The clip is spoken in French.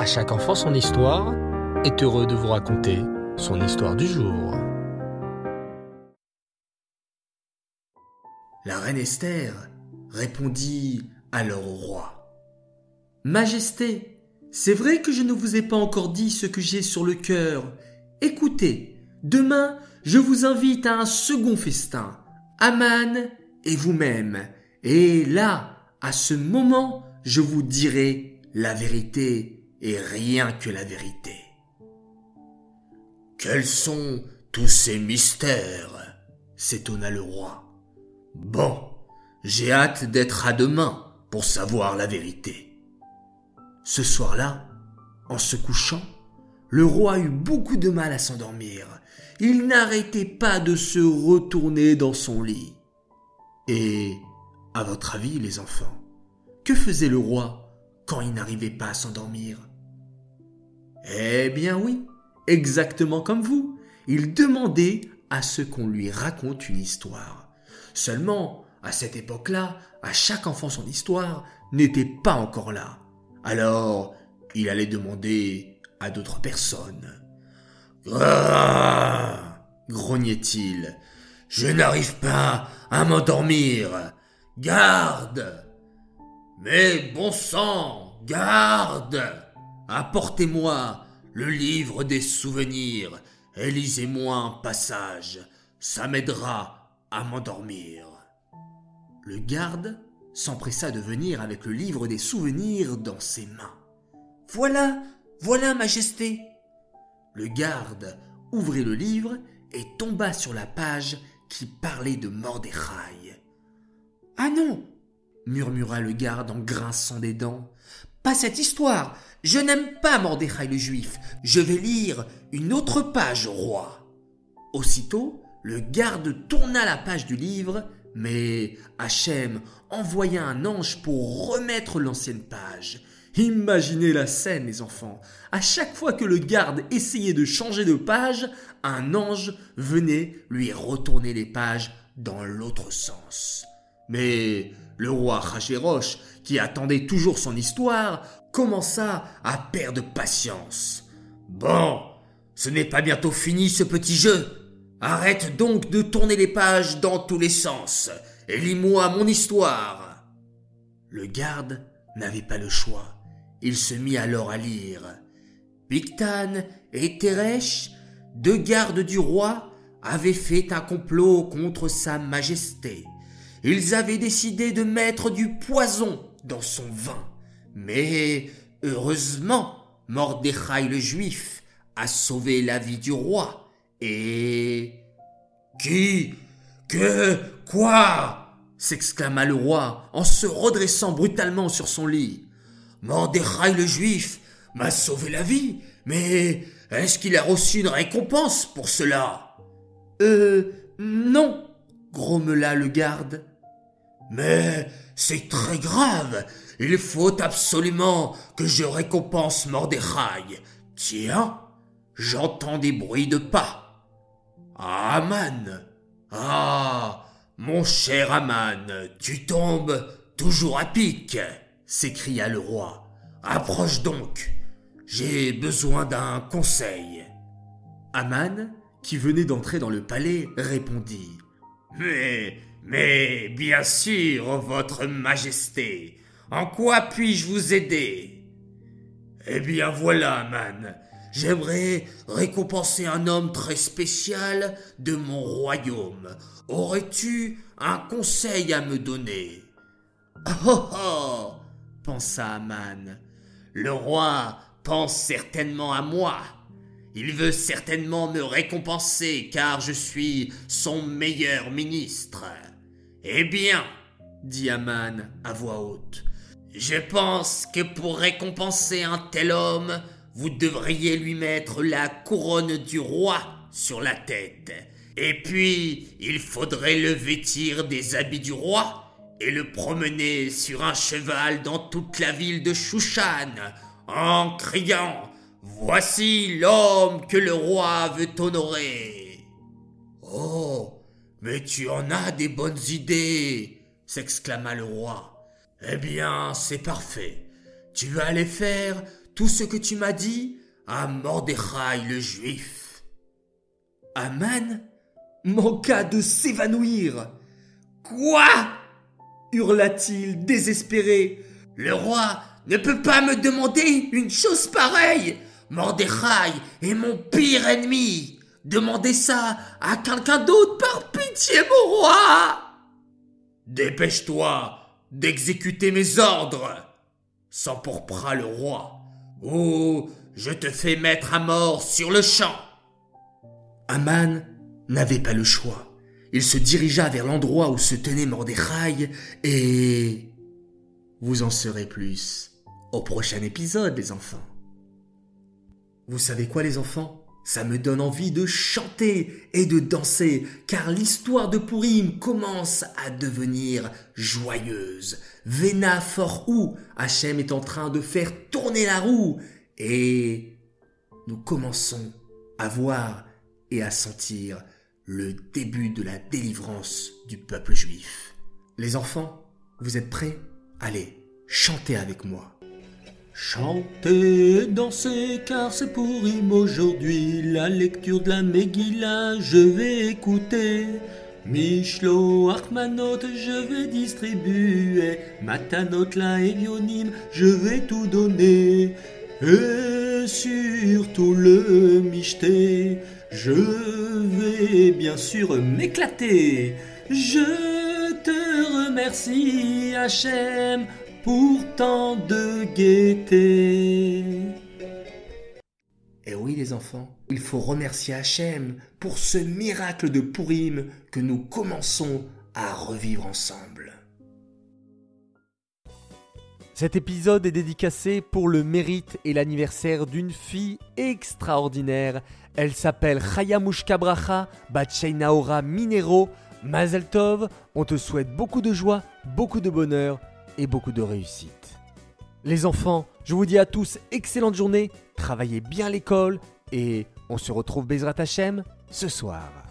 À chaque enfant son histoire est heureux de vous raconter son histoire du jour. La reine Esther répondit alors au roi. Majesté, c'est vrai que je ne vous ai pas encore dit ce que j'ai sur le cœur. Écoutez, demain, je vous invite à un second festin. Aman et vous-même. Et là, à ce moment, je vous dirai la vérité et rien que la vérité. Quels sont tous ces mystères? s'étonna le roi. Bon, j'ai hâte d'être à demain pour savoir la vérité. Ce soir-là, en se couchant, le roi eut beaucoup de mal à s'endormir. Il n'arrêtait pas de se retourner dans son lit. Et, à votre avis, les enfants, que faisait le roi quand il n'arrivait pas à s'endormir? Eh bien oui, exactement comme vous, il demandait à ce qu'on lui raconte une histoire. Seulement, à cette époque-là, à chaque enfant son histoire n'était pas encore là. Alors, il allait demander à d'autres personnes. Ah grognait-il. Je n'arrive pas à m'endormir. Garde Mais bon sang, garde Apportez-moi le livre des souvenirs et lisez-moi un passage. Ça m'aidera à m'endormir. Le garde s'empressa de venir avec le livre des souvenirs dans ses mains. Voilà, voilà, Majesté. Le garde ouvrit le livre et tomba sur la page qui parlait de Mordechai. Ah non murmura le garde en grinçant des dents. Pas cette histoire. Je n'aime pas Mordechai le juif. Je vais lire une autre page, roi. Aussitôt, le garde tourna la page du livre, mais Hachem envoya un ange pour remettre l'ancienne page. Imaginez la scène, les enfants. À chaque fois que le garde essayait de changer de page, un ange venait lui retourner les pages dans l'autre sens. Mais le roi Rachéroche, qui attendait toujours son histoire, commença à perdre patience. Bon, ce n'est pas bientôt fini ce petit jeu. Arrête donc de tourner les pages dans tous les sens et lis-moi mon histoire. Le garde n'avait pas le choix. Il se mit alors à lire. Pictane et Teresh, deux gardes du roi, avaient fait un complot contre sa majesté. Ils avaient décidé de mettre du poison dans son vin. Mais heureusement, Mordechai le juif a sauvé la vie du roi. Et... Qui Que Quoi? s'exclama le roi en se redressant brutalement sur son lit. Mordechai le juif m'a sauvé la vie, mais est-ce qu'il a reçu une récompense pour cela? Euh, non, grommela le garde. Mais c'est très grave. Il faut absolument que je récompense Mordechai. Tiens, j'entends des bruits de pas. Aman. Ah, mon cher Aman, tu tombes toujours à pic s'écria le roi. Approche donc. J'ai besoin d'un conseil. Aman, qui venait d'entrer dans le palais, répondit. Mais, mais, bien sûr, votre majesté. En quoi puis-je vous aider? Eh bien voilà, Aman. J'aimerais récompenser un homme très spécial de mon royaume. Aurais-tu un conseil à me donner? Oh oh pensa Aman. Le roi pense certainement à moi. Il veut certainement me récompenser car je suis son meilleur ministre. Eh bien, dit Aman à voix haute, je pense que pour récompenser un tel homme, vous devriez lui mettre la couronne du roi sur la tête. Et puis, il faudrait le vêtir des habits du roi et le promener sur un cheval dans toute la ville de Shushan, en criant Voici l'homme que le roi veut honorer. Oh, mais tu en as des bonnes idées, s'exclama le roi. Eh bien, c'est parfait. Tu vas aller faire tout ce que tu m'as dit à Mordechai le juif. Aman manqua de s'évanouir. Quoi? hurla-t-il désespéré. Le roi ne peut pas me demander une chose pareille. Mordechai est mon pire ennemi. Demandez ça à quelqu'un d'autre par pitié, mon roi. Dépêche-toi d'exécuter mes ordres, s'empourpra le roi. Oh, je te fais mettre à mort sur le champ. Aman n'avait pas le choix. Il se dirigea vers l'endroit où se tenait Mordechai et... Vous en saurez plus au prochain épisode, les enfants. Vous savez quoi, les enfants? Ça me donne envie de chanter et de danser, car l'histoire de Pourim commence à devenir joyeuse. Vena fort où Hachem est en train de faire tourner la roue et nous commençons à voir et à sentir le début de la délivrance du peuple juif. Les enfants, vous êtes prêts? Allez, chantez avec moi. Chantez, dansez, car c'est pour him aujourd'hui. La lecture de la Megillah, je vais écouter. Mishlo, Archmanot, je vais distribuer. Matanot, la Evionim, je vais tout donner. Et surtout le Michté, je vais bien sûr m'éclater. Je te remercie, Hachem, pour tant de gaieté. Et oui les enfants, il faut remercier Hachem pour ce miracle de Purim que nous commençons à revivre ensemble. Cet épisode est dédicacé pour le mérite et l'anniversaire d'une fille extraordinaire. Elle s'appelle Chaya Mushka Bracha Naora Minero. Mazel Tov, on te souhaite beaucoup de joie, beaucoup de bonheur et beaucoup de réussite. Les enfants, je vous dis à tous excellente journée, travaillez bien l'école et on se retrouve Bezrat Hashem ce soir.